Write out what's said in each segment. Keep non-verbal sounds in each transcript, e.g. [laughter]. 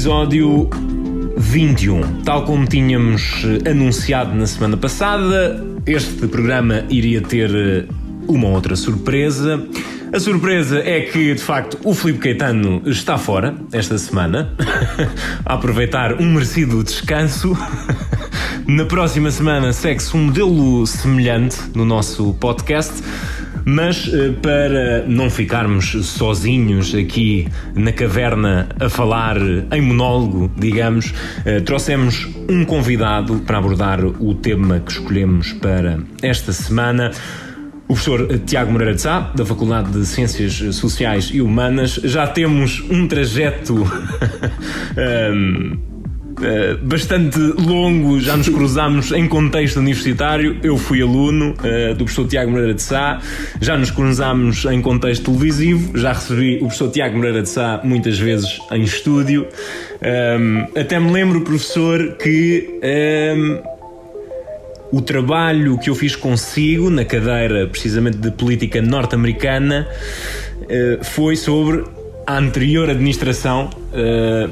episódio 21. Tal como tínhamos eh, anunciado na semana passada, este programa iria ter eh, uma outra surpresa. A surpresa é que, de facto, o Filipe Caetano está fora esta semana, [laughs] a aproveitar um merecido descanso. [laughs] Na próxima semana segue-se um modelo semelhante no nosso podcast. Mas eh, para não ficarmos sozinhos aqui na caverna a falar em monólogo, digamos, eh, trouxemos um convidado para abordar o tema que escolhemos para esta semana. O professor Tiago Moreira de Sá, da Faculdade de Ciências Sociais e Humanas, já temos um trajeto um, [laughs] Uh, bastante longo, já nos cruzámos em contexto universitário. Eu fui aluno uh, do professor Tiago Moreira de Sá, já nos cruzámos em contexto televisivo, já recebi o professor Tiago Moreira de Sá muitas vezes em estúdio. Um, ehm, até me lembro, professor, que. Um, ehm, o trabalho que eu fiz consigo na cadeira precisamente de política norte-americana uh, foi sobre a anterior administração,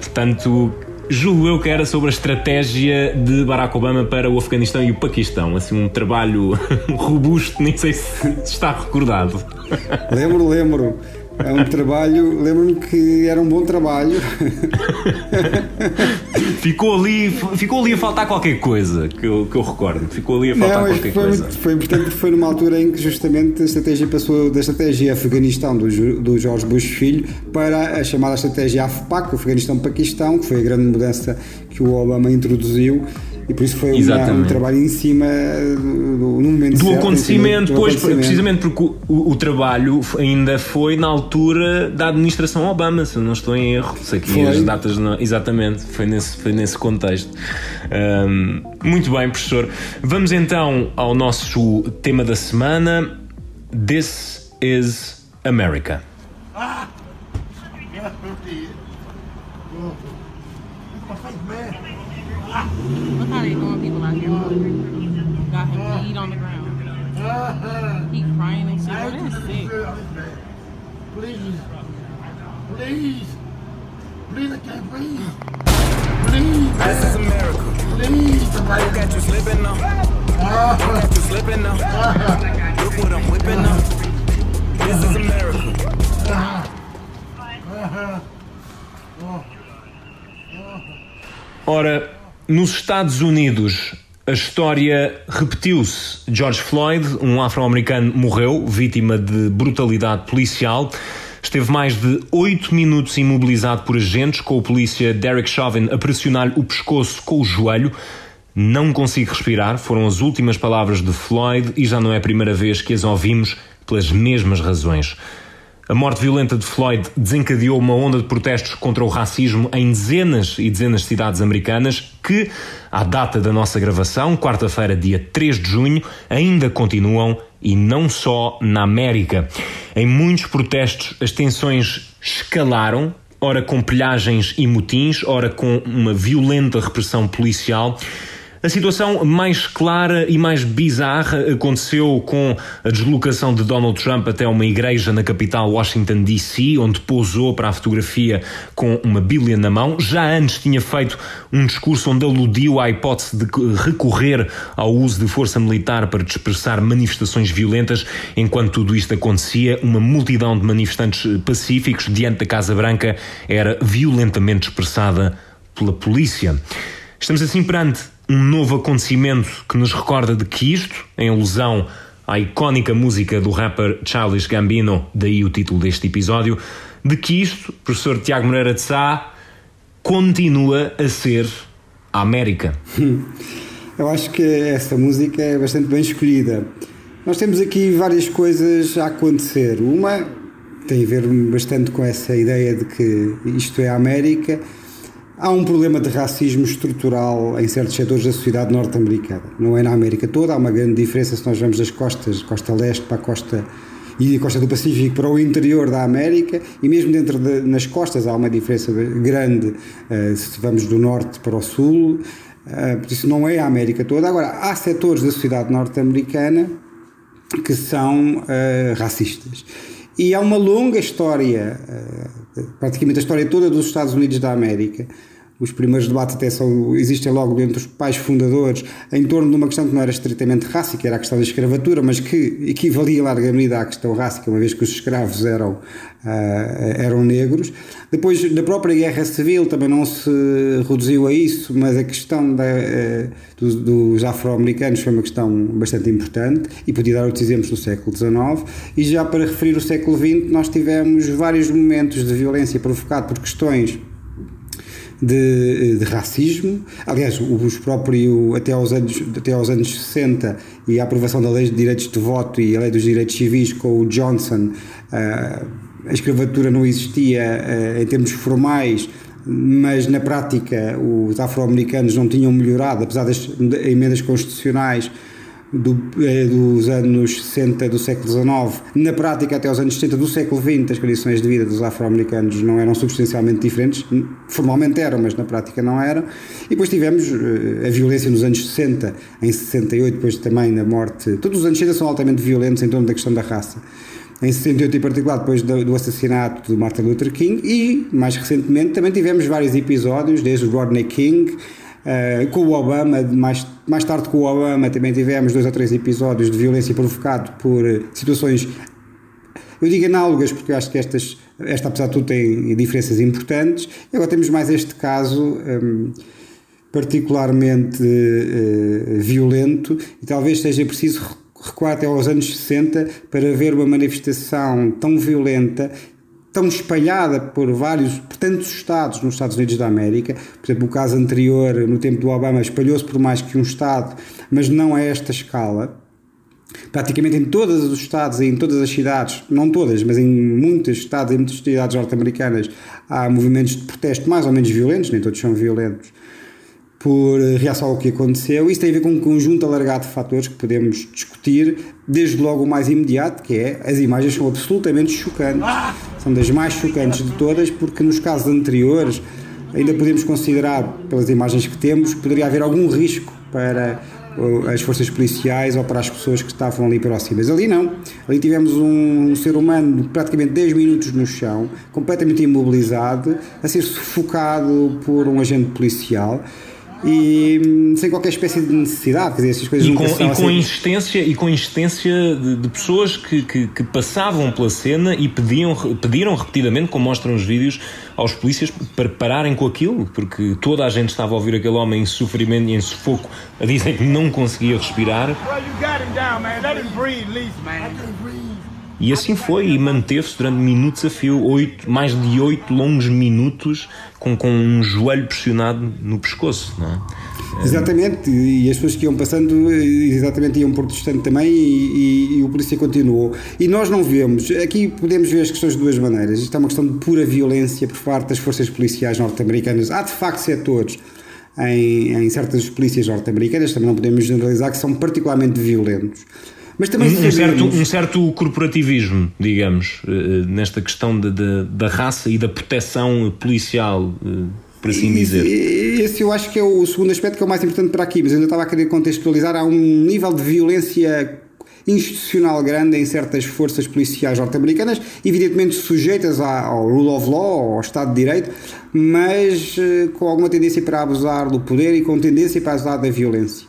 portanto, julgo eu que era sobre a estratégia de Barack Obama para o Afeganistão e o Paquistão. Assim, um trabalho [laughs] robusto, nem sei se está recordado. Lembro, lembro. É um trabalho, lembro-me que era um bom trabalho. [laughs] ficou, ali, ficou ali a faltar qualquer coisa, que eu, que eu recordo. Ficou ali a faltar Não, qualquer foi, coisa. Foi importante foi numa altura em que justamente a estratégia passou da estratégia Afeganistão do, do George Bush Filho para a chamada estratégia AFPAC, Afeganistão-Paquistão, que foi a grande mudança que o Obama introduziu e por isso foi uma, um trabalho em cima do, no momento do certo, acontecimento, do pois, acontecimento. precisamente porque o, o, o, trabalho ainda foi na altura da administração Obama, se eu não estou em erro. Sei que as datas não, exatamente, foi nesse, foi nesse contexto. Um, muito bem, professor. Vamos então ao nosso tema da semana. This is America. Ah! Look how they doing people out here. Got him beat on the ground. He crying and shit. Oh, that's sick. Please. Please. Please, I can't breathe. Please. This is America. Please. Somebody got you slipping now. Got you slipping now. Look what I'm whipping up. This is America. Ora, Nos Estados Unidos, a história repetiu-se. George Floyd, um afro-americano, morreu, vítima de brutalidade policial. Esteve mais de oito minutos imobilizado por agentes, com o polícia Derek Chauvin a pressionar o pescoço com o joelho. Não consigo respirar, foram as últimas palavras de Floyd e já não é a primeira vez que as ouvimos pelas mesmas razões. A morte violenta de Floyd desencadeou uma onda de protestos contra o racismo em dezenas e dezenas de cidades americanas que, à data da nossa gravação, quarta-feira, dia 3 de junho, ainda continuam e não só na América. Em muitos protestos, as tensões escalaram, ora com pilhagens e motins, ora com uma violenta repressão policial. A situação mais clara e mais bizarra aconteceu com a deslocação de Donald Trump até uma igreja na capital Washington DC, onde pousou para a fotografia com uma Bíblia na mão. Já antes tinha feito um discurso onde aludiu à hipótese de recorrer ao uso de força militar para dispersar manifestações violentas. Enquanto tudo isto acontecia, uma multidão de manifestantes pacíficos diante da Casa Branca era violentamente dispersada pela polícia. Estamos assim perante um novo acontecimento que nos recorda de que isto, em alusão à icónica música do rapper Charles Gambino, daí o título deste episódio, de que isto, professor Tiago Moreira de Sá, continua a ser a América. [laughs] Eu acho que essa música é bastante bem escolhida. Nós temos aqui várias coisas a acontecer. Uma tem a ver bastante com essa ideia de que isto é a América Há um problema de racismo estrutural em certos setores da sociedade norte-americana. Não é na América toda, há uma grande diferença se nós vamos das costas, costa leste para a costa e a costa do Pacífico para o interior da América e mesmo dentro de, nas costas há uma diferença grande uh, se vamos do norte para o sul, uh, por isso não é a América toda. Agora, há setores da sociedade norte-americana que são uh, racistas. E há uma longa história, praticamente a história toda dos Estados Unidos da América, os primeiros debates até são, existem logo entre os pais fundadores em torno de uma questão que não era estritamente rássica, era a questão da escravatura, mas que equivalia largamente à questão rássica, uma vez que os escravos eram, uh, eram negros. Depois, na própria Guerra Civil também não se reduziu a isso, mas a questão da, uh, dos, dos afro-americanos foi uma questão bastante importante e podia dar outros exemplos do século XIX. E já para referir o século XX, nós tivemos vários momentos de violência provocado por questões de, de, racismo. Aliás, os próprios, até aos, anos, até aos anos 60 e a aprovação da Lei de Direitos de Voto e a Lei dos Direitos Civis com o Johnson, uh, a escravatura não existia uh, em termos formais, mas na prática os afro-americanos não tinham melhorado, apesar das emendas constitucionais do, eh, dos anos 60 do século XIX, na prática até aos anos 70 do século XX, as condições de vida dos afro-americanos não eram substancialmente diferentes, formalmente eram, mas na prática não eram. E depois tivemos eh, a violência nos anos 60, em 68, depois também na morte. Todos os anos 60 são altamente violentos em torno da questão da raça. Em 68 em particular, depois do, assassinato de Martin Luther King e, mais recentemente, também tivemos vários episódios, desde o Rodney King, Uh, com o Obama, mais, mais tarde com o Obama, também tivemos dois ou três episódios de violência provocado por eh, situações, eu digo análogas, porque acho que estas, esta, apesar de tudo, tem diferenças importantes. E agora temos mais este caso. Um, ehm, particularmente uh, violento e talvez seja preciso recuar até aos anos 60 para ver uma manifestação tão violenta tão espalhada por vários, por tantos estados nos Estados Unidos da América. Por exemplo, o caso anterior, no tempo do Obama, espalhou-se por mais que um estado, mas não a esta escala. Praticamente em todos os estados e em todas as cidades, não todas, mas em muitos estados e muitas cidades norte-americanas, há movimentos de protesto mais ou menos violentos, nem todos são violentos, por reação ao que aconteceu. Isso tem a ver com um conjunto alargado de fatores que podemos discutir, desde logo o mais imediato, que é as imagens são absolutamente chocantes. São das mais chocantes de todas, porque nos casos anteriores ainda podemos considerar, pelas imagens que temos, que poderia haver algum risco para as forças policiais ou para as pessoas que estavam ali próximas. Ali não. Ali tivemos um, ser humano praticamente 10 minutos no chão, completamente imobilizado, a ser sufocado por um agente policial e hum, sem qualquer espécie de necessidade, quer dizer, essas coisas e com, e com assim. insistência e com insistência de, de pessoas que, que, que, passavam pela cena e pediam, pediram repetidamente, como mostram os vídeos, aos polícias para pararem com aquilo, porque toda a gente estava a ouvir aquele homem em sofrimento e em sufoco a dizer que não conseguia respirar. E assim foi, e manteve-se durante minutos a fio, oito, mais de oito longos minutos, com, com um joelho pressionado no pescoço, não é? Exatamente, e as pessoas que iam passando exatamente iam protestando também e, e, e, o polícia continuou. E nós não vemos, aqui podemos ver as questões de duas maneiras. Isto é uma questão de pura violência por parte das forças policiais norte-americanas. Há de facto setores em, em certas polícias norte-americanas, também não podemos generalizar, que são particularmente violentos. Mas também um, um certo, um certo corporativismo, digamos, uh, nesta questão de, de, da raça e da proteção policial. Uh, por assim dizer. Esse eu acho que é o segundo aspecto que é o mais importante para aqui, mas ainda estava a querer contextualizar. Há um nível de violência institucional grande em certas forças policiais norte-americanas, evidentemente sujeitas ao rule of law, ao Estado de Direito, mas com alguma tendência para abusar do poder e com tendência para abusar da violência.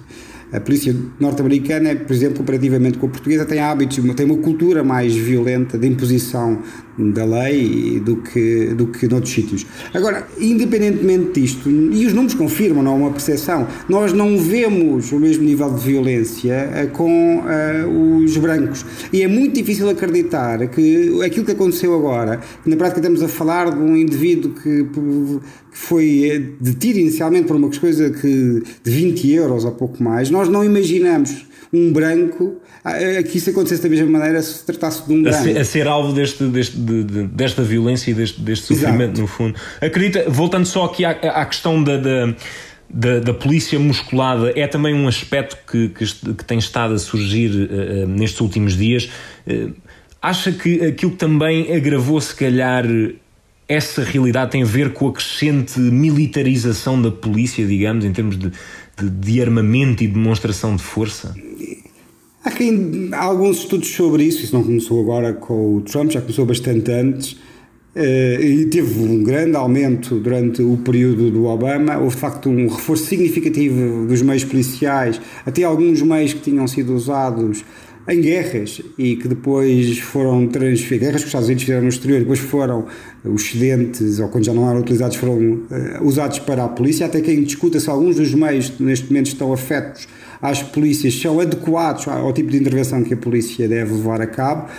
A polícia norte-americana, por exemplo, comparativamente com a portuguesa, tem hábitos, tem uma cultura mais violenta de imposição da lei do que, do que noutros sítios. Agora, independentemente disto, e os números confirmam, não é uma percepção, nós não vemos o mesmo nível de violência eh, com uh, os brancos. E é muito difícil acreditar que aquilo que aconteceu agora, que na prática estamos a falar de um indivíduo que, que foi detido inicialmente por uma coisa que, de 20 euros ou pouco mais, Nós não imaginamos um branco que isso acontecesse da mesma maneira se tratasse de um branco. A ser, a ser alvo deste, deste, de, de, desta violência e deste, deste sofrimento, Exato. no fundo. Acredita, voltando só aqui à, à questão da, da da, da, polícia musculada é também um aspecto que, que, que tem estado a surgir uh, nestes últimos dias. Uh, acha que aquilo que também agravou, se calhar, essa realidade tem a ver com a crescente militarização da polícia, digamos, em termos de, de, de armamento e demonstração de força? Há, quem, há alguns estudos sobre isso, isso não começou agora com o Trump, já começou bastante antes Uh, e teve um grande aumento durante o período do Obama. Houve de facto um reforço significativo dos meios policiais, até alguns meios que tinham sido usados em guerras e que depois foram transferidos, guerras que os Estados Unidos fizeram no exterior, depois foram os excedentes, ou quando já não eram utilizados, foram uh, usados para a polícia. Até quem discuta se alguns dos meios neste momento estão afetos às polícias são adequados ao tipo de intervenção que a polícia deve levar a cabo.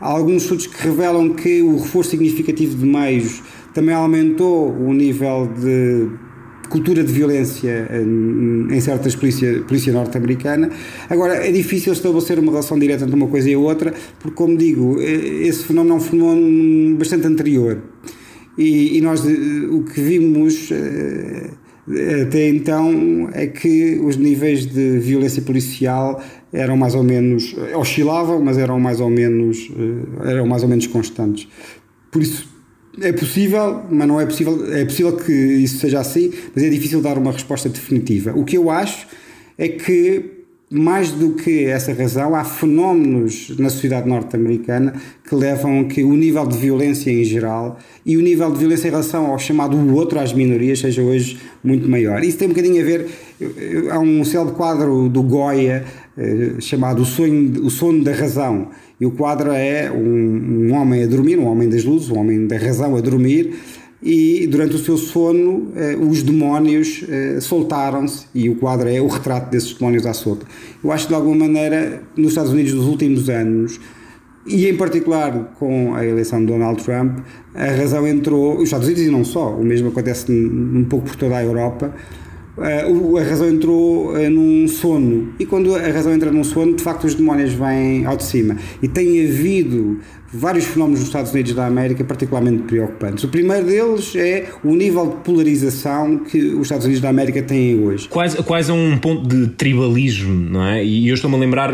Há alguns estudos que revelam que o reforço significativo de meios também aumentou o nível de cultura de violência em certas polícia, polícia norte-americana. Agora, é difícil estabelecer uma relação direta entre uma coisa e a outra, porque, como digo, esse fenómeno é um fenómeno bastante anterior. E, e nós o que vimos eh, até então é que os níveis de violência policial eram mais ou menos oscilavam, mas eram mais ou menos eh, eram mais ou menos constantes. Por isso é possível, mas não é possível, é possível que isso seja assim, mas é difícil dar uma resposta definitiva. O que eu acho é que mais do que essa razão, há fenómenos na sociedade norte-americana que levam a que o nível de violência em geral e o nível de violência em relação ao chamado outro, às minorias, seja hoje muito maior. Isso tem um bocadinho a ver. Há um célebre quadro do Goya eh, chamado o, sonho, o Sono da Razão. E o quadro é um, um homem a dormir, um homem das luzes, um homem da razão a dormir e durante o seu sono eh, os demónios eh, soltaram-se e o quadro é o retrato desses demónios à solta. Eu acho que de alguma maneira nos Estados Unidos dos últimos anos e em particular com a eleição de Donald Trump a razão entrou, os Estados Unidos e não só, o mesmo acontece um pouco por toda a Europa, Uh, a razão entrou uh, num sono. E quando a razão entra num sono, de facto os demónios vêm ao de cima. E tem havido vários fenómenos nos Estados Unidos da América particularmente preocupantes. O primeiro deles é o nível de polarização que os Estados Unidos da América têm hoje. Quase, quase um ponto de tribalismo, não é? E eu estou-me a lembrar,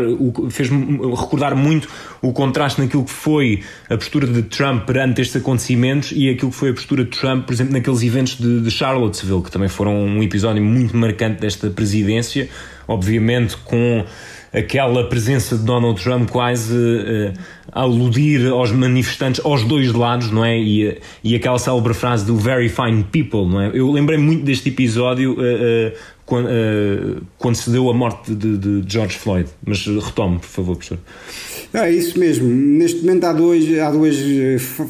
fez-me recordar muito o contraste naquilo que foi a postura de Trump perante estes acontecimentos e aquilo que foi a postura de Trump, por exemplo, naqueles eventos de, de Charlottesville, que também foram um episódio muito marcante desta presidência, obviamente com aquela presença de Donald Trump quase uh, aludir aos manifestantes aos dois lados, não é? E, e aquela célebre frase do very fine people, não é? Eu lembrei muito deste episódio uh, uh, quando, quando, se deu a morte de, de, George Floyd, mas retome, por favor, professor. É isso mesmo. Neste momento há, dois, há duas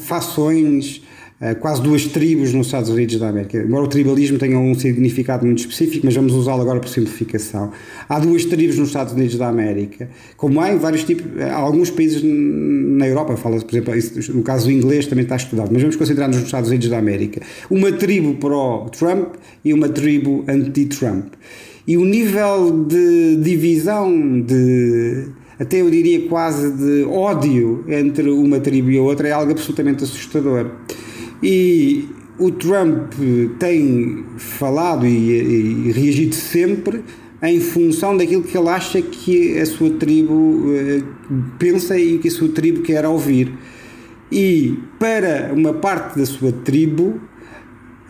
fações eh, quase duas tribos nos Estados Unidos da América. Embora o tribalismo tenha um significado muito específico, mas vamos usá-lo agora por simplificação. Há duas tribos nos Estados Unidos da América, como há em vários tipos, há alguns países na Europa, fala por exemplo, no caso do inglês também está estudado, mas vamos concentrar-nos nos Estados Unidos da América. Uma tribo pró-Trump e uma tribo anti-Trump. E o nível de divisão, de até eu diria quase de ódio entre uma tribo e a outra é algo absolutamente assustador. E o Trump tem falado e, e, reagido sempre em função daquilo que ele acha que a sua tribo uh, pensa e que a sua tribo quer ouvir. E para uma parte da sua tribo,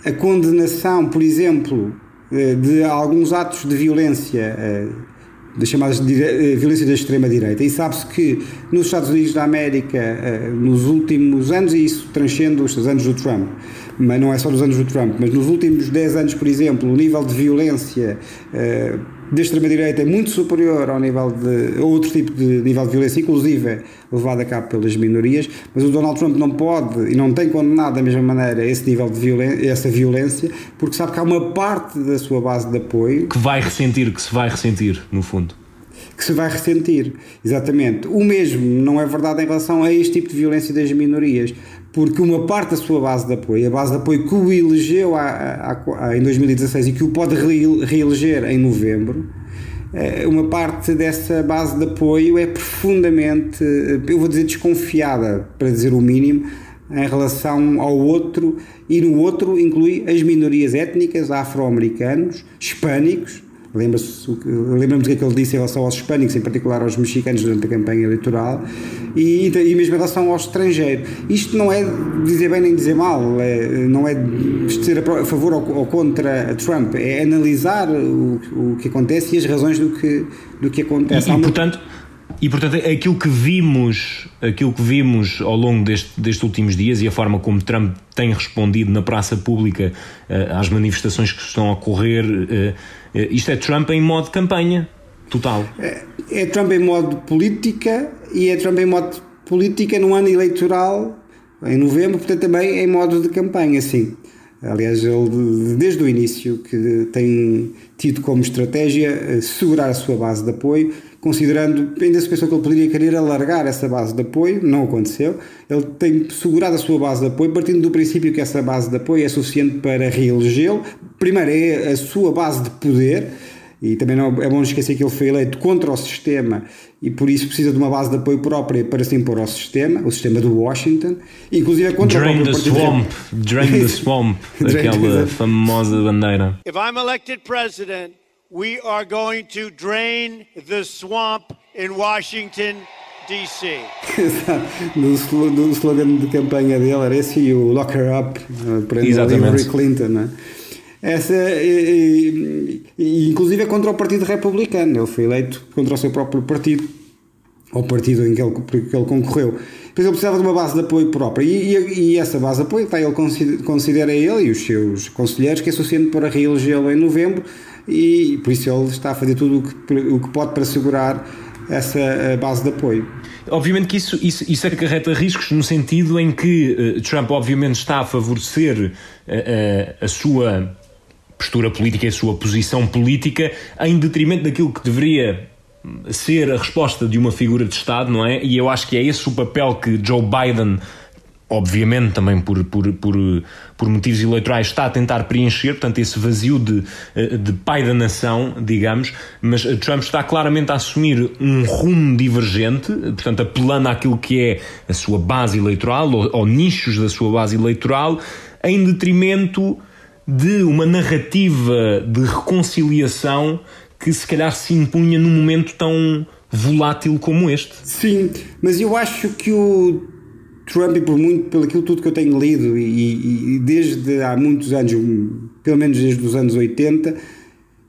a condenação, por exemplo, uh, de alguns atos de violência uh, das chamadas eh, violência da extrema-direita. E sabe-se que nos Estados Unidos da América, eh, nos últimos anos, e isso transcende os anos do Trump, mas não é só nos anos do Trump, mas nos últimos 10 anos, por exemplo, o nível de violência da extrema-direita é muito superior ao nível de a outro tipo de nível de violência, inclusive levado a cabo pelas minorias, mas o Donald Trump não pode e não tem condenado da mesma maneira esse nível de violência, essa violência, porque sabe que há uma parte da sua base de apoio que vai ressentir, que se vai ressentir, no fundo que se vai ressentir. Exatamente. O mesmo não é verdade em relação a este tipo de violência das minorias porque uma parte da sua base de apoio, a base de apoio que o elegeu há, há, há, em 2016 e que o pode reeleger em novembro, eh, uma parte dessa base de apoio é profundamente, eu vou dizer desconfiada, para dizer o mínimo, em relação ao outro, e no outro inclui as minorias étnicas, afro-americanos, hispânicos, Lembra-se, lembramos o que é que ele disse em relação aos hispânicos, em particular aos mexicanos durante a campanha eleitoral e, e mesmo em relação ao estrangeiro. Isto não é dizer bem nem dizer mal, é, não é ser a favor ou, ou contra Trump, é analisar o, o que acontece e as razões do que, do que acontece. E, e portanto, e portanto, aquilo que vimos, aquilo que vimos ao longo deste, destes últimos dias e a forma como Trump tem respondido na praça pública uh, às manifestações que estão a ocorrer, uh, isto é Trump em modo campanha total. É, é Trump em modo política e é Trump em modo política no ano eleitoral, em novembro, portanto também em modo de campanha, sim. Aliás, ele desde o início que tem tido como estratégia segurar a sua base de apoio, considerando, ainda se pensou que ele poderia querer alargar essa base de apoio, não aconteceu. Ele tem segurado a sua base de apoio, partindo do princípio que essa base de apoio é suficiente para reelegê-lo. Primeiro, é a sua base de poder, e também não é bom esquecer que ele foi eleito contra o sistema e por isso precisa de uma base de apoio própria para se impor ao sistema, o sistema do Washington, inclusive é contra Drain o the swamp, Drain the [laughs] swamp, aquela famosa bandeira. If I'm elected president, we are going to drain the swamp in Washington, D.C. [laughs] no, no slogan de campanha dele era esse e o Lock Her Up, para Hillary Clinton, não é? Essa, e, e, inclusive é contra o Partido Republicano. Ele foi eleito contra o seu próprio partido, ou partido em que ele, que ele concorreu. Depois ele precisava de uma base de apoio própria. E, e, e essa base de apoio, tá, ele considera ele e os seus conselheiros que é suficiente para reelegê-lo em novembro e por isso ele está a fazer tudo o que, o que pode para segurar essa base de apoio. Obviamente que isso, isso, isso acarreta riscos no sentido em que uh, Trump obviamente está a favorecer uh, uh, a sua postura política e a sua posição política em detrimento daquilo que deveria ser a resposta de uma figura de Estado, não é? E eu acho que é esse o papel que Joe Biden obviamente também por, por, por, por motivos eleitorais, está a tentar preencher, portanto, esse vazio de, eh, de pai da nação, digamos, mas Trump está claramente a assumir um rumo divergente, portanto, apelando àquilo que é a sua base eleitoral, ou, ou nichos da sua base eleitoral, em detrimento de uma narrativa de reconciliação que se calhar se impunha num momento tão volátil como este. Sim, mas eu acho que o Trump, e por muito, pelo aquilo tudo que eu tenho lido, e, e, desde há muitos anos, pelo menos desde os anos 80,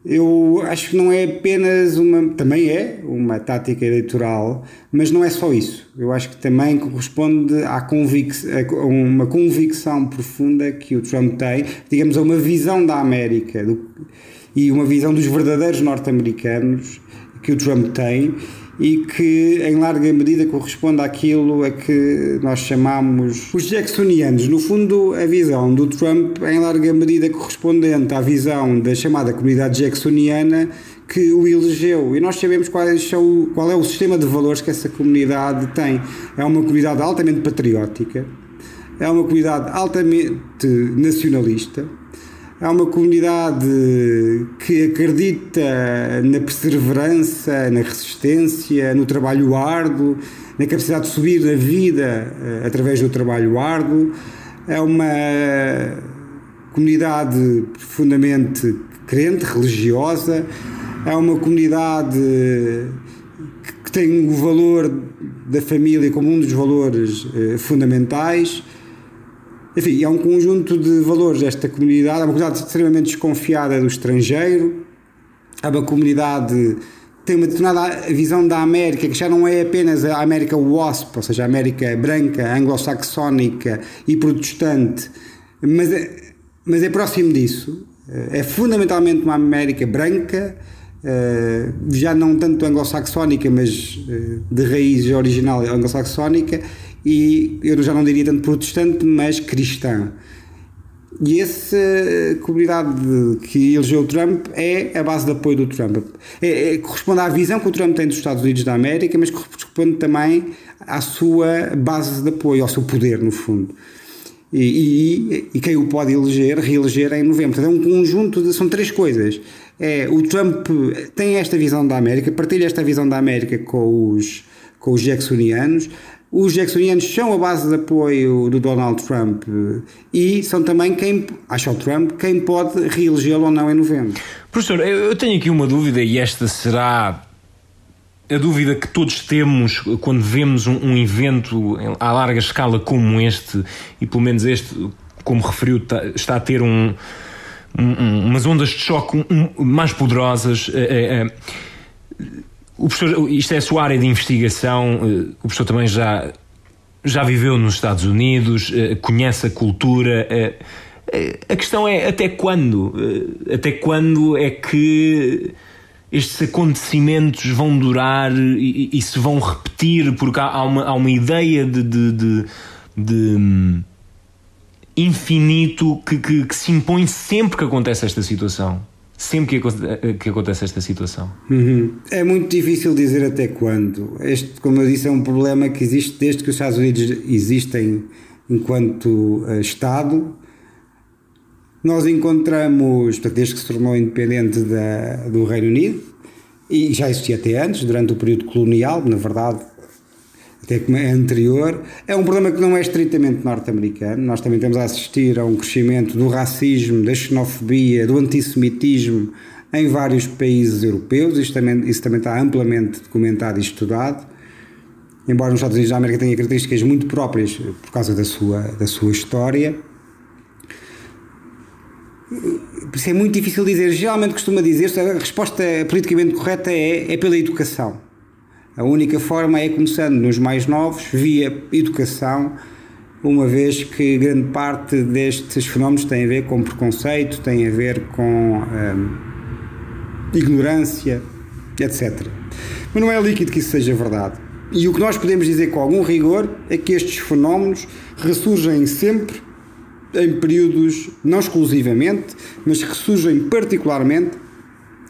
eu acho que não é apenas uma. Também é uma tática eleitoral, mas não é só isso. Eu acho que também corresponde à convic a uma convicção profunda que o Trump tem, digamos, a uma visão da América do, e uma visão dos verdadeiros norte-americanos que o Trump tem e que em larga medida corresponde àquilo a que nós chamamos os jacksonianos. No fundo, a visão do Trump em larga medida correspondente à visão da chamada comunidade jacksoniana que o elegeu. E nós sabemos quais são, qual é o sistema de valores que essa comunidade tem. É uma comunidade altamente patriótica, é uma comunidade altamente nacionalista Há uma comunidade que acredita na perseverança, na resistência, no trabalho árduo, na capacidade de subir na vida uh, através do trabalho árduo. É uma comunidade profundamente crente, religiosa. É uma comunidade que tem o valor da família como um dos valores uh, fundamentais enfim, é um conjunto de valores desta comunidade, é uma comunidade extremamente desconfiada do estrangeiro, é uma comunidade tem uma determinada visão da América, que já não é apenas a América WASP, ou seja, a América branca, anglo-saxónica e protestante, mas é, mas é próximo disso. É fundamentalmente uma América branca, eh, já não tanto anglo-saxónica, mas eh, de raiz original anglo-saxónica, e eu já não diria tanto protestante, mas cristã. E essa comunidade que elegeu Trump é a base de apoio do Trump. É, é, corresponde à visão que o Trump tem dos Estados Unidos da América, mas corresponde também à sua base de apoio, ao seu poder, no fundo. E, e, e quem o pode eleger, reeleger em novembro. Portanto, é um conjunto de. São três coisas. é o Trump tem esta visão da América, partilha esta visão da América com os, com os jacksonianos. Os jacksonianos são a base de apoio do Donald Trump e são também quem, acha o Trump, quem pode reelegê-lo ou não em novembro. Professor, eu tenho aqui uma dúvida e esta será a dúvida que todos temos quando vemos um, um, evento à larga escala como este, e pelo menos este, como referiu, está, está a ter um, um, umas ondas de choque mais poderosas. É, é, o professor, isto é a sua área de investigação, eh, o professor também já, já viveu nos Estados Unidos, eh, conhece a cultura. A questão é até quando? Até quando é que estes acontecimentos vão durar e, e, se vão repetir, porque há, há, uma, há uma ideia de, de, de, de hum, infinito que, que, que, se impõe sempre que acontece esta situação. Sempre que, que acontece esta situação. Uhum. É muito difícil dizer até quando. Este, como eu disse, é um problema que existe desde que os Estados Unidos existem enquanto uh, Estado nós encontramos, desde que se tornou independente da, do Reino Unido, e já existia até antes, durante o período colonial, na verdade, até que é anterior, é um problema que não é estritamente norte-americano. Nós também estamos a assistir a um crescimento do racismo, da xenofobia, do antissemitismo em vários países europeus. Isso também, isso também está amplamente documentado e estudado. Embora nos Estados Unidos da América tenha características muito próprias por causa da sua, da sua história por isso é muito difícil dizer. Geralmente costuma dizer a resposta politicamente correta é, é pela educação. A única forma é começando nos mais novos, via educação, uma vez que grande parte destes fenómenos tem a ver com preconceito, tem a ver com hum, ignorância, etc. Mas não é líquido que isso seja verdade. E o que nós podemos dizer com algum rigor é que estes fenómenos ressurgem sempre em períodos, não exclusivamente, mas ressurgem particularmente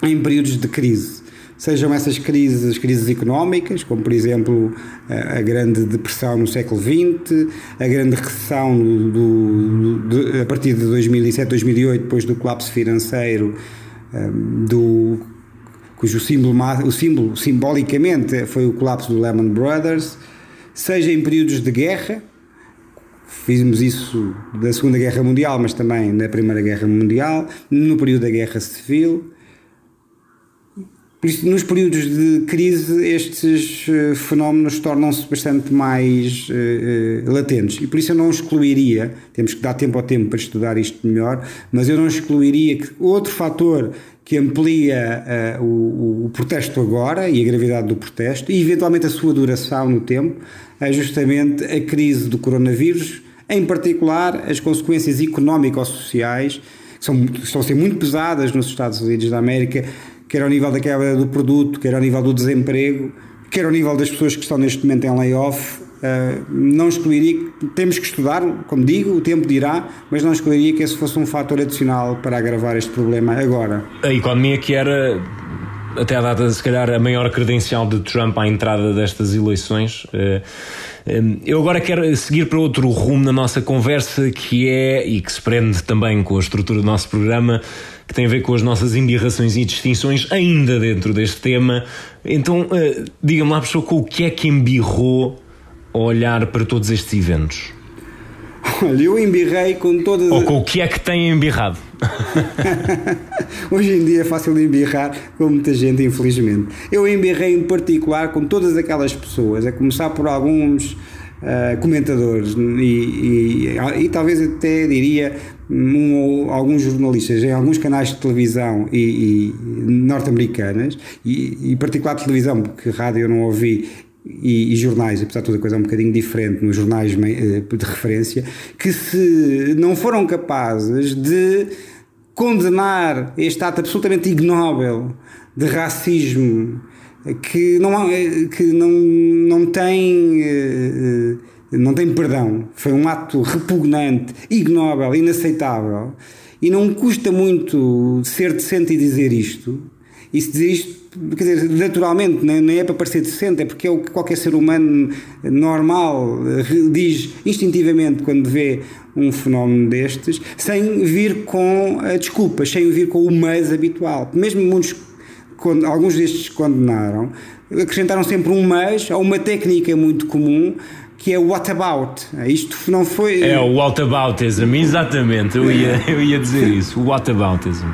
em períodos de crise. Sejam essas crises, crises económicas, como por exemplo a Grande Depressão no século XX, a Grande Recessão do, do, a partir de 2007, 2008, depois do colapso financeiro, um, do, cujo símbolo, o símbolo simbolicamente foi o colapso do Lehman Brothers, seja em períodos de guerra, Fizemos isso da Segunda Guerra Mundial, mas também na Primeira Guerra Mundial, no período da Guerra Civil. Por isso, nos períodos de crise, estes eh, fenómenos tornam-se bastante mais uh, latentes. E por isso eu não excluiria, temos que dar tempo ao tempo para estudar isto melhor, mas eu não excluiria que outro fator que amplia uh, o, o protesto agora e a gravidade do protesto e eventualmente a sua duração no tempo é justamente a crise do coronavírus em particular as consequências económico-sociais, que são, estão a ser muito pesadas nos Estados Unidos da América, quer ao nível da quebra do produto, quer ao nível do desemprego, quer ao nível das pessoas que estão neste momento em layoff. Uh, não excluiria, temos que estudar, como digo, o tempo dirá, mas não excluiria que esse fosse um fator adicional para agravar este problema agora. A economia que era até a data, se calhar, a maior credencial de Trump à entrada destas eleições. Uh, eu agora quero seguir para outro rumo na nossa conversa que é, e que se prende também com a estrutura do nosso programa, que tem a ver com as nossas embirrações e distinções, ainda dentro deste tema. Então, eh, diga-me lá, pessoa, com o que é que embirrou a olhar para todos estes eventos? Olha, eu embirrei com todas. Ou com o que é que tem embirrado? [laughs] Hoje em dia é fácil de embirrar com muita gente, infelizmente. Eu embirrei em particular com todas aquelas pessoas, a começar por alguns uh, comentadores e, e, e, talvez até diria alguns jornalistas em alguns canais de televisão e, e norte-americanas, e, e particular televisão, porque rádio eu não ouvi, e, e, jornais, apesar de toda coisa é um bocadinho diferente nos jornais eh, de referência, que se não foram capazes de condenar este ato absolutamente ignóbil de racismo que não, que não, não tem eh, não tem perdão. Foi um ato repugnante, ignóbil, inaceitável. E não custa muito ser decente e dizer isto. E se dizer isto, quer dizer, naturalmente, nem é para parecer decente, é porque é o que qualquer ser humano normal diz instintivamente quando vê um fenómeno destes, sem vir com desculpas, sem vir com o mais habitual. Mesmo muitos, alguns destes condenaram, acrescentaram sempre um mas ou uma técnica muito comum que é o what about. Isto não foi. É o what aboutism, exatamente. Eu ia, eu ia dizer isso, o what aboutism.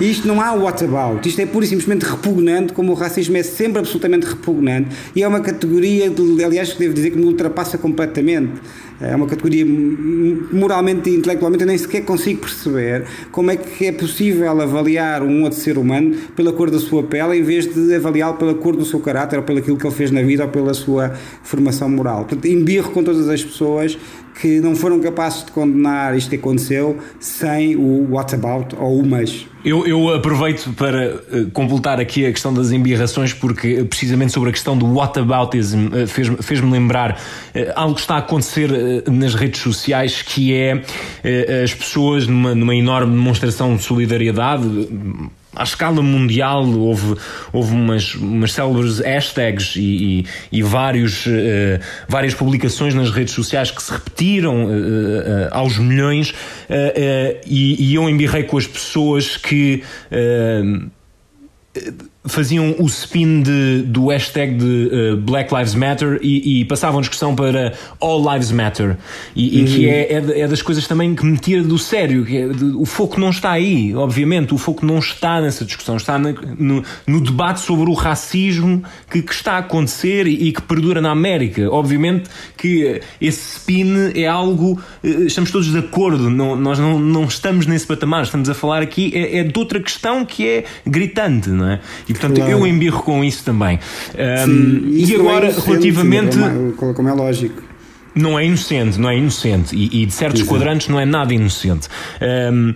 Isto não há what about, isto é pura e simplesmente repugnante, como o racismo é sempre absolutamente repugnante e é uma categoria, aliás, que devo dizer que me ultrapassa completamente é uma categoria moralmente e intelectualmente eu nem sequer consigo perceber como é que é possível avaliar um outro ser humano pela cor da sua pele em vez de avaliá-lo pela cor do seu caráter ou pelo que ele fez na vida ou pela sua formação moral. Portanto, embirro com todas as pessoas que não foram capazes de condenar isto que aconteceu sem o what about ou o mas. Eu, eu aproveito para uh, completar aqui a questão das embirrações, porque uh, precisamente sobre a questão do whataboutism uh, fez-me fez lembrar algo que está a acontecer nas redes sociais, que é as pessoas numa, numa enorme demonstração de solidariedade à escala mundial houve, houve umas, umas célebres hashtags e, e, e vários, uh, várias publicações nas redes sociais que se repetiram uh, uh, aos milhões e, e eu embirrei com as pessoas que faziam o spin de, do hashtag de uh, Black Lives Matter e, e, passavam a discussão para All Lives Matter e, e que uhum. é, é, é, das coisas também que me tira do sério que é de, o foco não está aí obviamente o foco não está nessa discussão está na, no, no, debate sobre o racismo que, que está a acontecer e, e, que perdura na América obviamente que esse spin é algo uh, estamos todos de acordo não, nós não, não estamos nesse patamar estamos a falar aqui é, é de outra questão que é gritante não é? E portanto claro. eu embirro com isso também. Um, e agora, é relativamente. É, como é lógico não é inocente, não é inocente. E, e de certos Exato. quadrantes não é nada inocente. Um,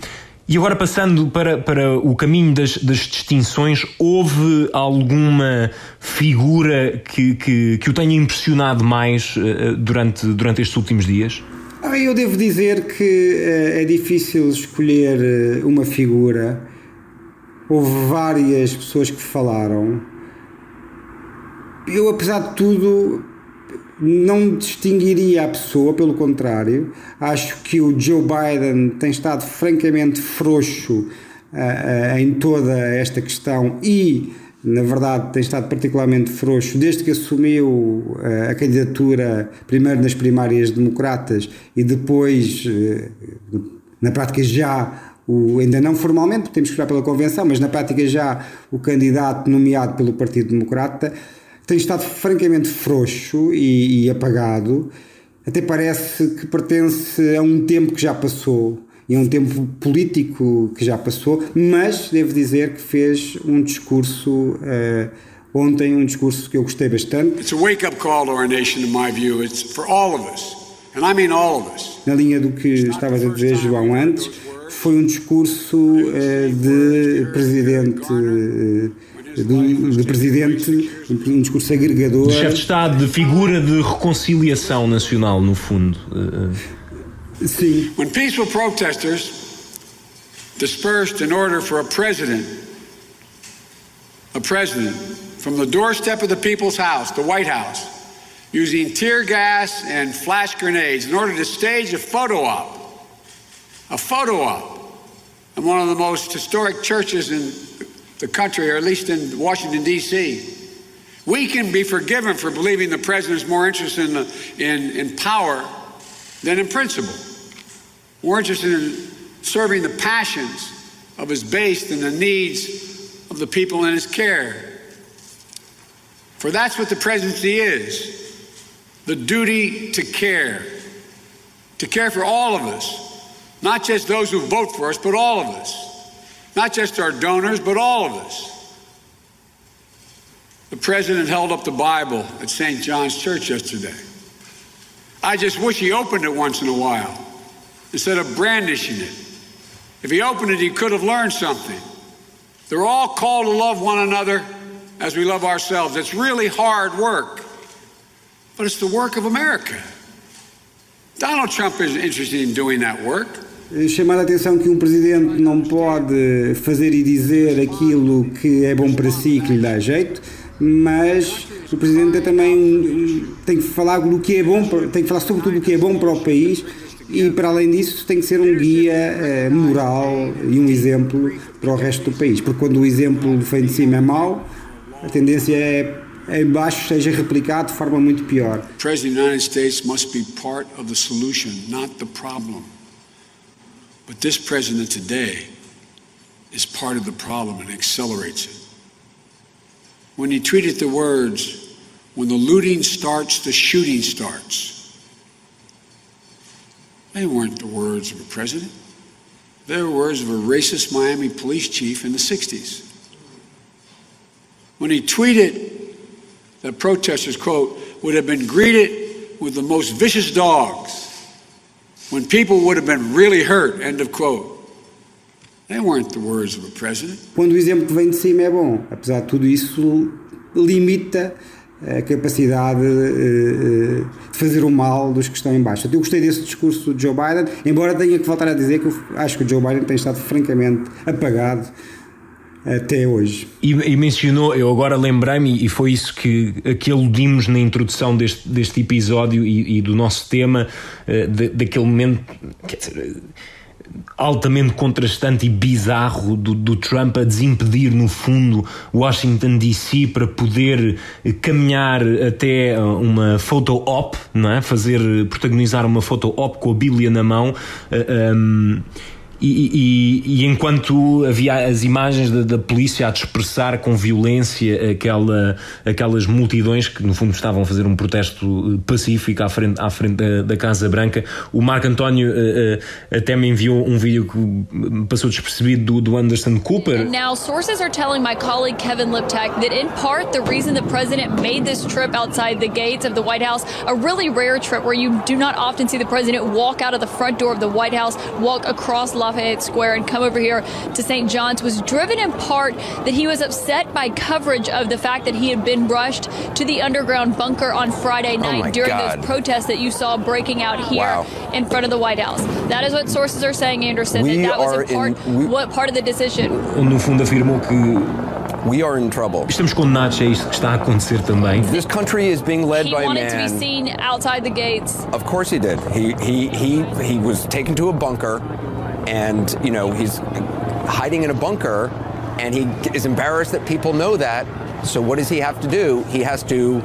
e agora passando para, para o caminho das, das distinções, houve alguma figura que, que, que o tenha impressionado mais uh, durante, durante estes últimos dias? Ah, eu devo dizer que uh, é difícil escolher uh, uma figura houve várias pessoas que falaram. Eu, apesar de tudo, não distinguiria a pessoa, pelo contrário. Acho que o Joe Biden tem estado francamente frouxo uh, uh, em toda esta questão e, na verdade, tem estado particularmente frouxo desde que assumiu uh, a candidatura, primeiro nas primárias democratas e depois, na prática, já o, ainda não formalmente, temos que esperar pela convenção, mas na prática já o candidato nomeado pelo Partido Democrata tem estado francamente frouxo e, e apagado. Até parece que pertence a um tempo que já passou e a um tempo político que já passou, mas devo dizer que fez um discurso uh, ontem, um discurso que eu gostei bastante. It's a wake-up call to our nation, in my view. It's for all of us, and I mean all of us. Na linha do que estavas a dizer, João, antes foi um discurso uh, de presidente. Uh, de, de, presidente, um discurso agregador. De chefe de Estado, de figura de reconciliação nacional, no fundo. Sim. When peaceful protesters dispersed in order for a president, a president, from the doorstep of the people's house, the White House, using tear gas and flash grenades in order to stage a photo op a photo op in one of the most historic churches in the country, or at least in Washington, D.C. We can be forgiven for believing the president is more interested in, the, in, in power than in principle, more interested in serving the passions of his base than the needs of the people in his care. For that's what the presidency is the duty to care, to care for all of us not just those who vote for us, but all of us. Not just our donors, but all of us. The president held up the Bible at St. John's Church yesterday. I just wish he opened it once in a while instead of brandishing it. If he opened it, he could have learned something. They're all called to love one another as we love ourselves. It's really hard work, but it's the work of America. Donald Trump isn't interested in doing that work. Chamar a atenção que um presidente não pode fazer e dizer aquilo que é bom para si, que lhe dá jeito, mas o presidente também tem que falar do que é bom, tem que falar sobre tudo o que é bom para o país e para além disso tem que ser um guia eh, moral e um exemplo para o resto do país, porque quando o exemplo vem de cima é mau, a tendência é em baixo seja replicado de forma muito pior. The President of the United States must be part of the solution, not the problem. But this president today is part of the problem and accelerates it. When he tweeted the words, when the looting starts, the shooting starts. They weren't the words of a president. They were words of a racist Miami police chief in the 60s. When he tweeted that protesters, quote, would have been greeted with the most vicious dogs when people would have been really hurt, end of quote. They weren't the words of a president. Quando o exemplo que vem de cima é bom, apesar de tudo isso limita a capacidade eh, de fazer o mal dos que estão em baixo. Eu gostei desse discurso de Joe Biden, embora tenha que voltar a dizer que acho que o Joe Biden tem estado francamente apagado até hoje. E, e mencionou, eu agora lembrei-me, e foi isso que, que aludimos na introdução deste, deste episódio e, e do nosso tema, uh, de, daquele momento. Quer dizer, altamente contrastante e bizarro do, do, Trump a desimpedir, no fundo, Washington DC para poder caminhar até uma photo op, não é? Fazer, protagonizar uma photo op com a Bíblia na mão. Uh, um, e, e, e, enquanto havia as imagens da, da, polícia a dispersar com violência aquela, aquelas multidões que no fundo estavam a fazer um protesto pacífico à frente, à frente da, da Casa Branca, o Marco António uh, até me enviou um vídeo que passou despercebido do, do Anderson Cooper. Now sources are telling my colleague Kevin that in part the reason the president made this trip outside the gates of the White House, a really rare trip where you do not often see the president walk out of the front door of the White House, walk across La Lafayette Square and come over here to St. John's was driven in part that he was upset by coverage of the fact that he had been rushed to the underground bunker on Friday oh night oh during God. those protests that you saw breaking out here wow. in front of the White House. That is what sources are saying, Anderson. We that, that was in part in, we, what part of the decision. No fundo afirmou que We are in trouble. Estamos condenados a isto que está a acontecer também. This country is being led he by a man. He wanted to be seen outside the gates. Of course he did. He he he he was taken to a bunker and you know he's hiding in a bunker and he is embarrassed that people know that. So what does he have to do? He has to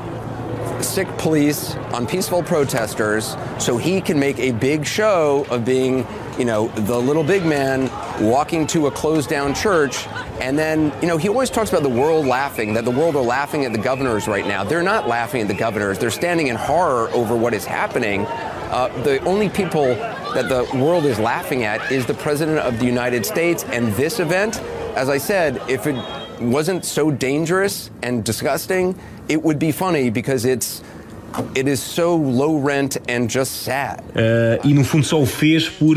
sick police on peaceful protesters so he can make a big show of being you know the little big man walking to a closed down church. And then you know he always talks about the world laughing that the world are laughing at the governors right now. They're not laughing at the governors. They're standing in horror over what is happening uh, the only people that the world is laughing at is the President of the United States. And this event, as I said, if it wasn't so dangerous and disgusting, it would be funny because it's it is so low rent and just sad. Uh, e no fundo só o fez por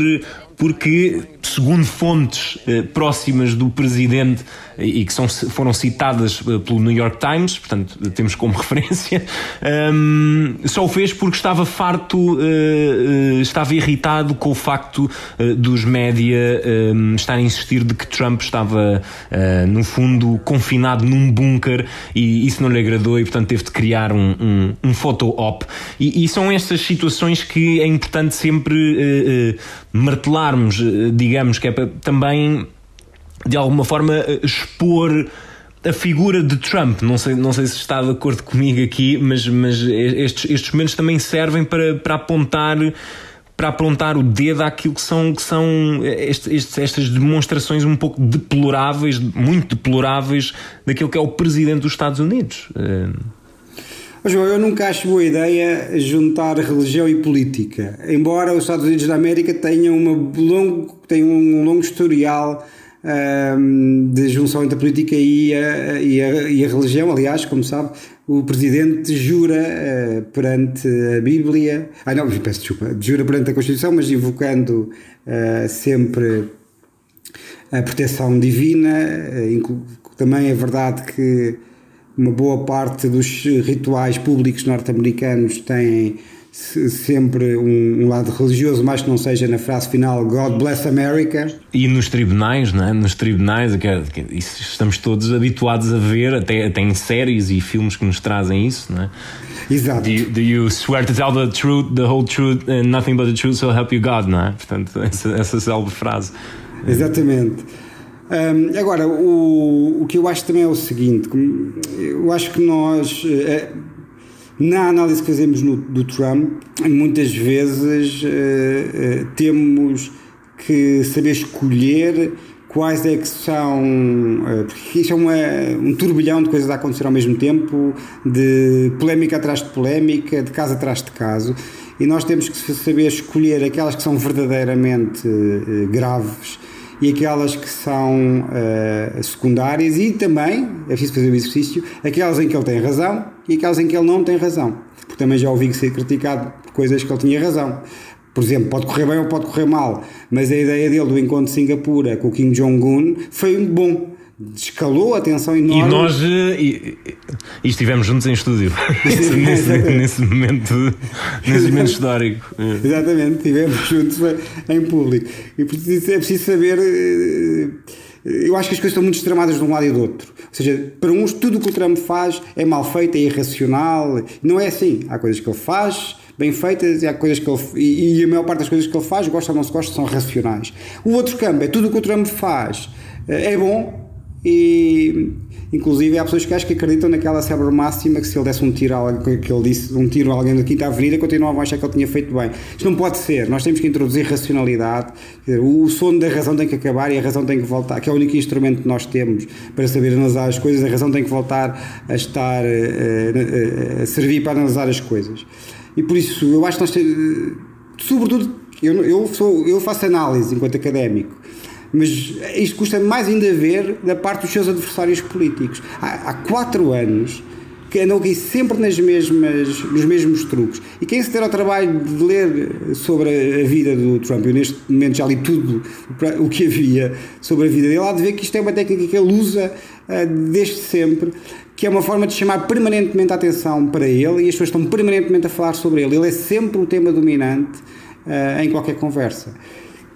porque, segundo fontes eh, próximas do presidente e que são, foram citadas eh, pelo New York Times, portanto temos como [laughs] referência, um, só o fez porque estava farto, uh, uh, estava irritado com o facto uh, dos média um, estarem a insistir de que Trump estava, no fundo, confinado num bunker e isso não lhe agradou e, portanto, teve de criar um, um, um photo-op. E, e, são estas situações que é importante sempre martelar eh, digamos, que é para também de alguma forma eh, expor a figura de Trump. Não sei, não sei se está de acordo comigo aqui, mas, mas estes, estes momentos também servem para, para apontar para apontar o dedo àquilo que são, que são estes, estas demonstrações um pouco deploráveis, muito deploráveis, daquilo que é o presidente dos Estados Unidos. Uh... João, eu nunca acho boa ideia juntar religião e política, embora os Estados Unidos da América tenham, uma longo, tenham um longo historial de junção entre a política e a, e, a, e a, religião. Aliás, como sabe, o presidente jura uh, perante a Bíblia, ah não, peço desculpa, jura perante a Constituição, mas invocando uh, sempre a proteção divina. Uh, também é verdade que uma boa parte dos rituais públicos norte-americanos têm, sempre um, um, lado religioso, mais que não seja na frase final God bless America. E nos tribunais, não é? Nos tribunais, que, que, estamos todos habituados a ver, até, até em séries e filmes que nos trazem isso, não é? Exato. Do you, do you swear to tell the truth, the whole truth, and nothing but the truth, so help you God, não é? Portanto, [laughs] essa, essa célebre frase. Exatamente. Um, agora, o, o que eu acho também é o seguinte: eu acho que nós. É, na análise que fazemos no, do Trump, muitas vezes uh, uh, temos que saber escolher quais é que são. Uh, porque isto é uma, um turbilhão de coisas a acontecer ao mesmo tempo, de polémica atrás de polémica, de caso atrás de caso, e nós temos que saber escolher aquelas que são verdadeiramente graves e aquelas que são uh, secundárias e também, é preciso fazer o exercício, aquelas em que ele tem razão e aquelas em que ele não tem razão. Porque também já ouvi ser criticado por coisas que ele tinha razão. Por exemplo, pode correr bem ou pode correr mal, mas a ideia dele do encontro de Singapura com o Kim Jong-un foi bom escalou a tensão enorme. E nós eh, e, e estivemos juntos em estúdio [laughs] nesse, nesse, momento nesse momento histórico. [laughs] Exatamente, estivemos [laughs] juntos em público. E é preciso saber. Eh, eu acho que as coisas estão muito extremadas de um lado e do outro. Ou seja, para uns, tudo o que o Trump faz é mal feito, é irracional. Não é assim. Há coisas que ele faz bem feitas e há coisas que ele, e, a maior parte das coisas que ele faz, gosta ou não se gosta, são racionais. O outro campo é tudo o que o Trump faz eh, é bom, e inclusive há pessoas que acho que acreditam naquela célebre máxima que se ele desse um tiro a alguém, que ele disse um tiro a alguém da Quinta Avenida continuavam a achar que ele tinha feito bem. Isto não pode ser, nós temos que introduzir racionalidade, o sono da razão tem que acabar e a razão tem que voltar, que é o único instrumento que nós temos para saber analisar as coisas, a razão tem que voltar a estar a, eh, a, eh, a servir para analisar as coisas. E por isso eu acho que nós temos, sobretudo, eu, eu, sou, eu faço análise enquanto académico mas isto custa mais ainda ver da parte dos seus adversários políticos. Há, há quatro anos que andam aqui sempre nas mesmas, nos mesmos truques. E quem se der ao trabalho de ler sobre a vida do Trump, eu neste momento já li tudo o que havia sobre a vida dele, há de ver que isto é uma técnica que ele usa uh, desde sempre, que é uma forma de chamar permanentemente a atenção para ele e as pessoas estão permanentemente a falar sobre ele. Ele é sempre o tema dominante uh, em qualquer conversa.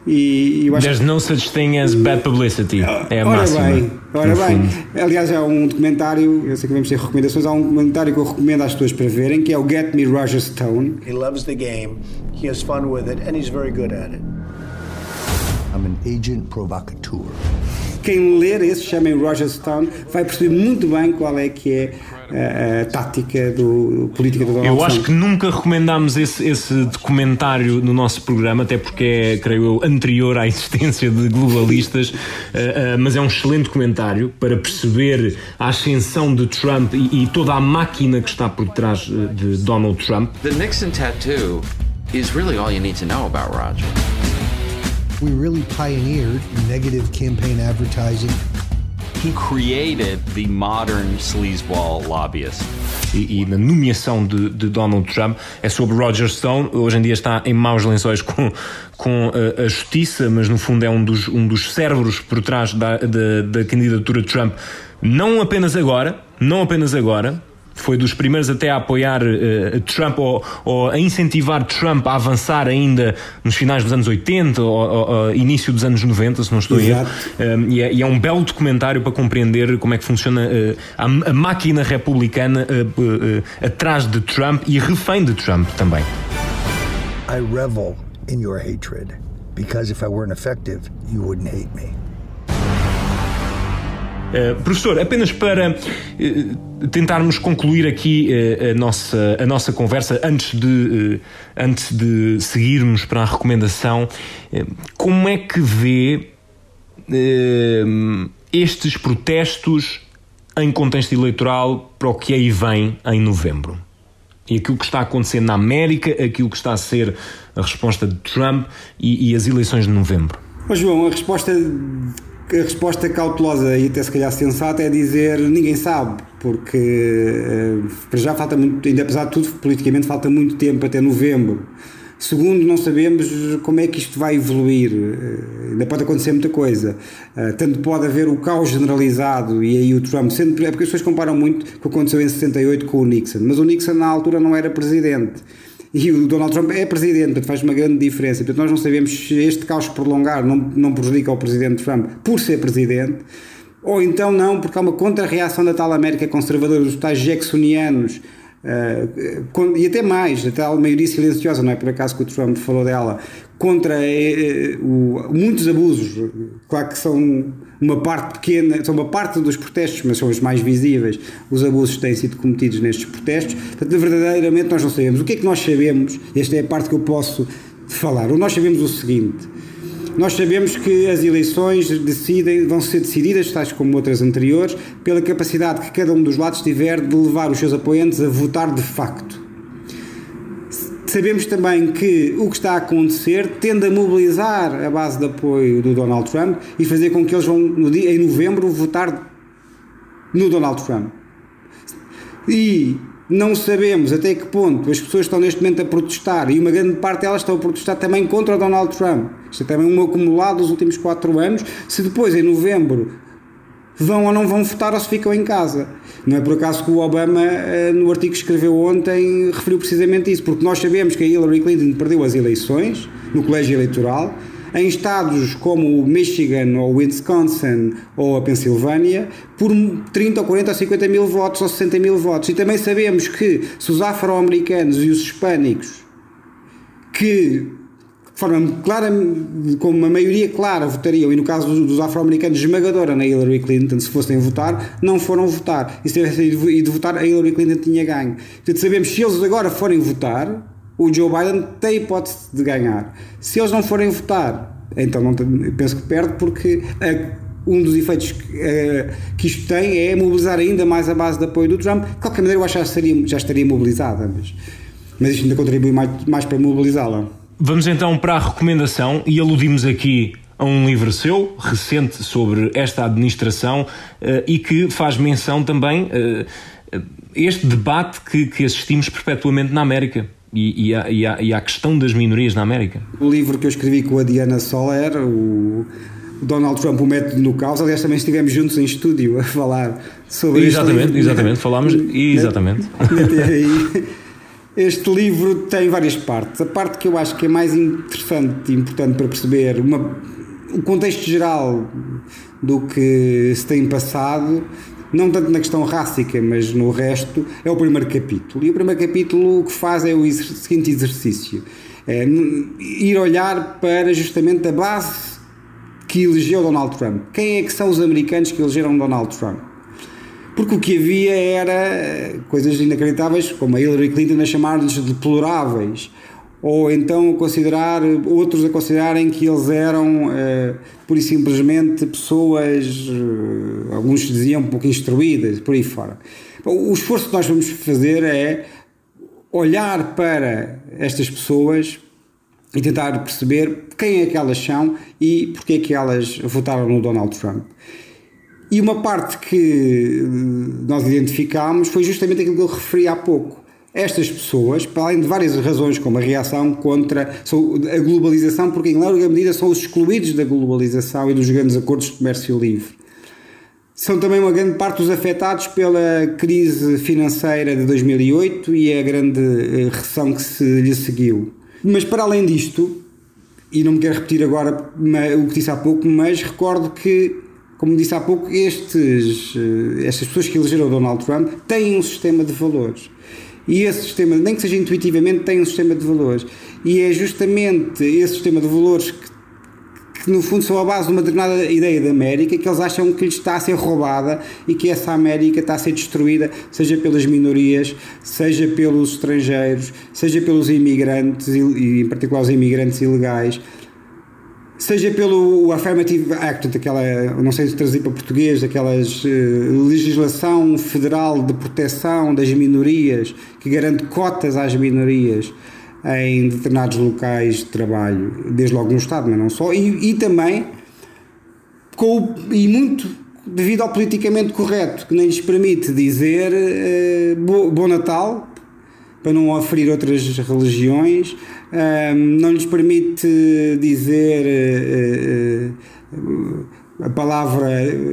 E, eu acho There's que... no such thing as bad publicity. É a ora máxima. Bem, ora bem. Aliás, há um documentário, eu sei que vamos ter recomendações, há um documentário que eu recomendo às pessoas para verem, que é o Get Me Roger Stone. He loves the game, he has fun with it, and he's very good at it. I'm an agent provocateur. Quem ler esse, chamem Roger Stone, vai perceber muito bem qual é que é a, a tática do, política do Donald Eu acho que nunca recomendámos esse, esse documentário no nosso programa, até porque é, creio eu, anterior à existência de globalistas, uh, uh, mas é um excelente documentário para perceber a ascensão de Trump e, e toda a máquina que está por trás eh, de Donald Trump. The Nixon tattoo is really all you need to know about Roger. We really pioneered negative campaign advertising He created the modern sleazeball lobbyist. E, e, na nomeação de, de, Donald Trump é sobre Roger Stone. Hoje em dia está em maus lençóis com, com a, a justiça, mas no fundo é um dos, um dos cérebros por trás da, da, da candidatura de Trump. Não apenas agora, não apenas agora, foi dos primeiros até a apoiar uh, Trump ou, ou, a incentivar Trump a avançar ainda nos finais dos anos 80 ou, ou, ou início dos anos 90, se não estou a erro. Um, e, é, e, é, um belo documentário para compreender como é que funciona uh, a, a, máquina republicana uh, atrás de Trump e refém de Trump também. I revel in your hatred because if I weren't effective, you wouldn't hate me. Uh, professor, apenas para uh, tentarmos concluir aqui uh, a, nossa, a nossa conversa antes de, antes de seguirmos para a recomendação, como é que vê estes protestos em contexto eleitoral para o que aí vem em novembro? E aquilo que está acontecendo na América, aquilo que está a ser a resposta de Trump e, e as eleições de novembro? Mas João, a resposta a resposta cautelosa e até se calhar sensata é dizer ninguém sabe, porque eh, para já falta muito, ainda apesar de tudo, politicamente falta muito tempo até novembro. Segundo, não sabemos como é que isto vai evoluir, eh, ainda pode acontecer muita coisa. Eh, tanto pode haver o caos generalizado e aí o Trump, sendo, é porque as pessoas comparam muito o que aconteceu em 68 com o Nixon, mas o Nixon na altura não era presidente e o Donald Trump é presidente, portanto faz uma grande diferença. Portanto, nós não sabemos se este caos prolongar não, não prejudica o presidente Trump por ser presidente, ou então não, porque há uma contra-reação da tal América conservadora, dos tais jacksonianos, uh, e até mais, a tal maioria silenciosa, não é por acaso que o Trump falou dela, contra uh, o, muitos abusos, claro que são uma parte pequena, são uma parte dos protestos, mas são os mais visíveis, os abusos que têm sido cometidos nestes protestos. Portanto, verdadeiramente nós não sabemos. O que é que nós sabemos? Esta é a parte que eu posso falar. Nós sabemos o seguinte. Nós sabemos que as eleições decidem, vão ser decididas, tais como outras anteriores, pela capacidade que cada um dos lados tiver de levar os seus apoiantes a votar de facto. Sabemos também que o que está a acontecer tende a mobilizar a base de apoio do Donald Trump e fazer com que eles vão, no dia, em novembro, votar no Donald Trump. E não sabemos até que ponto as pessoas estão neste momento a protestar e uma grande parte delas estão a protestar também contra Donald Trump. Isto é também um acumulado dos últimos quatro anos. Se depois, em novembro, vão ou não vão votar ou se ficam em casa. Não é por acaso que o Obama, eh, no artigo que escreveu ontem, referiu precisamente isso, porque nós sabemos que a Hillary Clinton perdeu as eleições no colégio eleitoral. Em estados como o Michigan, ou o Wisconsin, ou a Pensilvânia, por 30 ou 40 ou 50 mil votos ou 60 mil votos. E também sabemos que se os afro-americanos e os hispânicos que de forma clara, com uma maioria clara, votariam, e no caso dos, afro-americanos, esmagadora na Hillary Clinton, se fossem votar, não foram votar. E se tivessem ido votar, a Hillary Clinton tinha ganho. Portanto, sabemos que se eles agora forem votar, o Joe Biden tem hipótese de ganhar. Se eles não forem votar, então não, penso que perde, porque a, um dos efeitos que, uh, que, isto tem é mobilizar ainda mais a base de apoio do Trump. De qualquer maneira, eu acho que já, seria, já estaria mobilizada, mas, mas isto ainda contribui mais, mais para mobilizá-la. Vamos então para a recomendação e aludimos aqui a um livro seu, recente, sobre esta administração uh, e que faz menção também uh, este debate que, que, assistimos perpetuamente na América. E, e, a, e, a, e à questão das minorias na América. O livro que eu escrevi com a Diana Soler, o Donald Trump, o método no caos, aliás, também estivemos juntos em estúdio a falar sobre Exatamente, exatamente, falámos, exatamente. Este livro tem várias partes. A parte que eu acho que é mais interessante e importante para perceber uma, o contexto geral do que se tem passado, não tanto na questão rássica, mas no resto, é o primeiro capítulo. E o primeiro capítulo o que faz é o seguinte exercício: é ir olhar para justamente a base que elegeu Donald Trump. Quem é que são os americanos que elegeram Donald Trump? porque o que havia era coisas inacreditáveis, como a Hillary Clinton a chamar-lhes deploráveis, ou então considerar, outros a considerarem que eles eram uh, e simplesmente pessoas, uh, alguns diziam um pouco instruídas, por aí fora. O esforço que nós vamos fazer é olhar para estas pessoas e tentar perceber quem é que elas são e porque é que elas votaram no Donald Trump. E uma parte que eh, nós identificámos foi justamente aquilo que eu referi há pouco. Estas pessoas, para além de várias razões, como a reação contra a globalização, porque em larga medida são os excluídos da globalização e dos grandes acordos de comércio livre. São também uma grande parte dos afetados pela crise financeira de 2008 e a grande eh, recessão que se lhe seguiu. Mas para além disto, e não me quero repetir agora o que disse há pouco, mas recordo que como disse há pouco, estes, eh, estas pessoas que elegeram Donald Trump têm um sistema de valores. E esse sistema, nem que seja intuitivamente, tem um sistema de valores. E é justamente esse sistema de valores que, que no fundo são a base de uma determinada ideia da América que eles acham que lhes está a ser roubada e que essa América está a ser destruída, seja pelas minorias, seja pelos estrangeiros, seja pelos imigrantes e, em particular os imigrantes ilegais seja pelo Affirmative Act, aquela, não sei se traduzir para português, aquelas uh, legislação federal de proteção das minorias, que garante cotas às minorias em determinados locais de trabalho, desde logo no Estado, mas não só, e, e também com, e muito devido ao politicamente correto, que nem lhes permite dizer uh, Bom Natal, para não oferir outras religiões, não lhes permite dizer a palavra,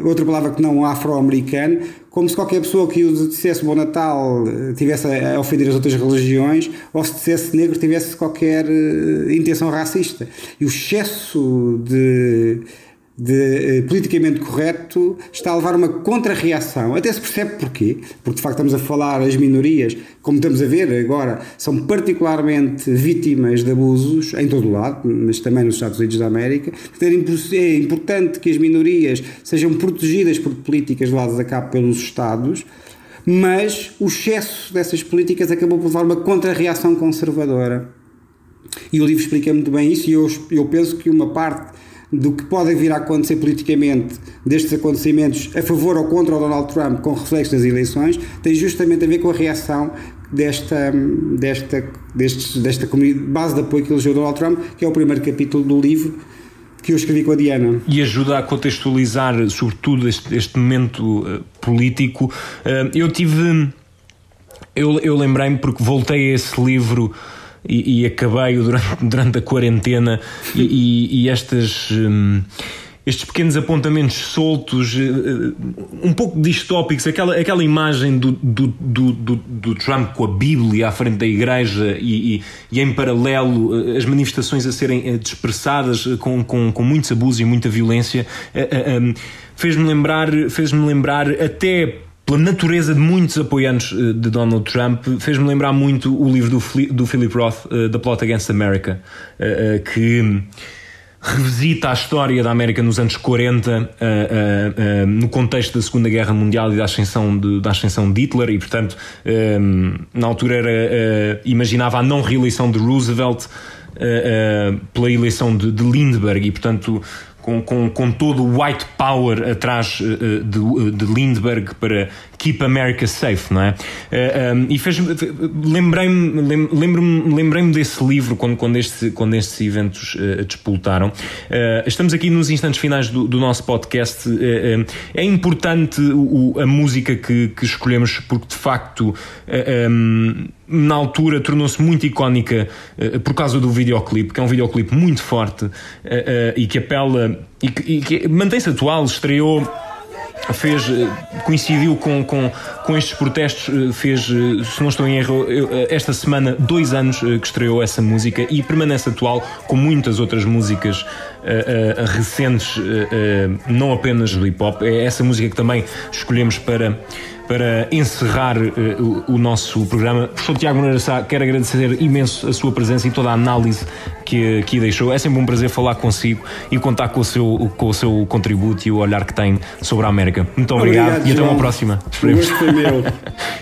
outra palavra que não afro-americano, como se qualquer pessoa que dissesse Bom Natal tivesse a ofender as outras religiões, ou se dissesse negro tivesse qualquer intenção racista. E o excesso de de eh, politicamente correto está a levar uma contra-reação. Até se percebe porquê, porque de facto estamos a falar as minorias, como estamos a ver agora, são particularmente vítimas de abusos em todo o lado, mas também nos Estados Unidos da América. É importante que as minorias sejam protegidas por políticas levadas a cabo pelos Estados, mas o excesso dessas políticas acabou por levar uma contra-reação conservadora. E o livro explica muito bem isso, e eu, eu penso que uma parte do que pode vir a acontecer politicamente destes acontecimentos a favor ou contra o Donald Trump com reflexo das eleições tem justamente a ver com a reação desta, desta, destes, desta base de apoio que elegeu Donald Trump, que é o primeiro capítulo do livro que eu escrevi com a Diana. E ajuda a contextualizar, sobretudo, este, este momento uh, político. Uh, eu tive. Eu, eu lembrei-me, porque voltei a esse livro e, e acabei durante, [laughs] durante a quarentena e, e, e estas. Hum, estes pequenos apontamentos soltos, uh, um pouco distópicos, aquela, aquela imagem do, do, do, do, Trump com a Bíblia à frente da igreja e, e, e em paralelo uh, as manifestações a serem dispersadas com, com, com muitos abusos e muita violência, um, fez-me lembrar, fez-me lembrar até pela natureza de muitos apoiantes eh, de Donald Trump, fez-me lembrar muito o livro do, do Philip Roth, uh, The Plot Against America, uh, que revisita a história da América nos anos 40, no contexto da Segunda Guerra Mundial e da ascensão de, da ascensão de Hitler, e portanto, na altura era, imaginava a não reeleição de Roosevelt pela eleição de, de Lindbergh, e portanto com, com, com todo o white power atrás uh, de, de, Lindbergh para Keep America Safe, não é? Uh, eh, um, e fez lembrei-me lembro-me lembrei-me desse livro quando quando, este, quando estes eventos uh, disputaram. estamos aqui nos instantes finais do, do nosso podcast. é importante o, a música que, que, escolhemos porque de facto um, na altura tornou-se muito icónica uh, por causa do videoclipe, que é um videoclipe muito forte uh, uh, e que apela e que, que mantém-se atual, estreou fez coincidiu com, com, com estes protestos fez se não estou em erro esta semana dois anos que estreou essa música e permanece atual com muitas outras músicas recentes não apenas do hip hop. É essa música que também escolhemos para para encerrar uh, o, o, nosso programa. Professor Tiago Moreira Sá, quero agradecer imenso a sua presença e toda a análise que aqui deixou. É sempre um prazer falar consigo e contar com o seu, com o seu contributo e o olhar que tem sobre a América. Muito obrigado, obrigado e até uma próxima. O gosto foi meu.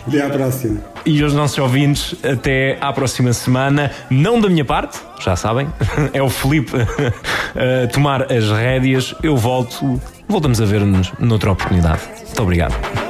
Até à próxima. E aos nossos ouvintes, até à próxima semana. Não da minha parte, já sabem, [laughs] é o Felipe [laughs] a tomar as rédeas. Eu volto, voltamos a ver-nos noutra oportunidade. Muito obrigado.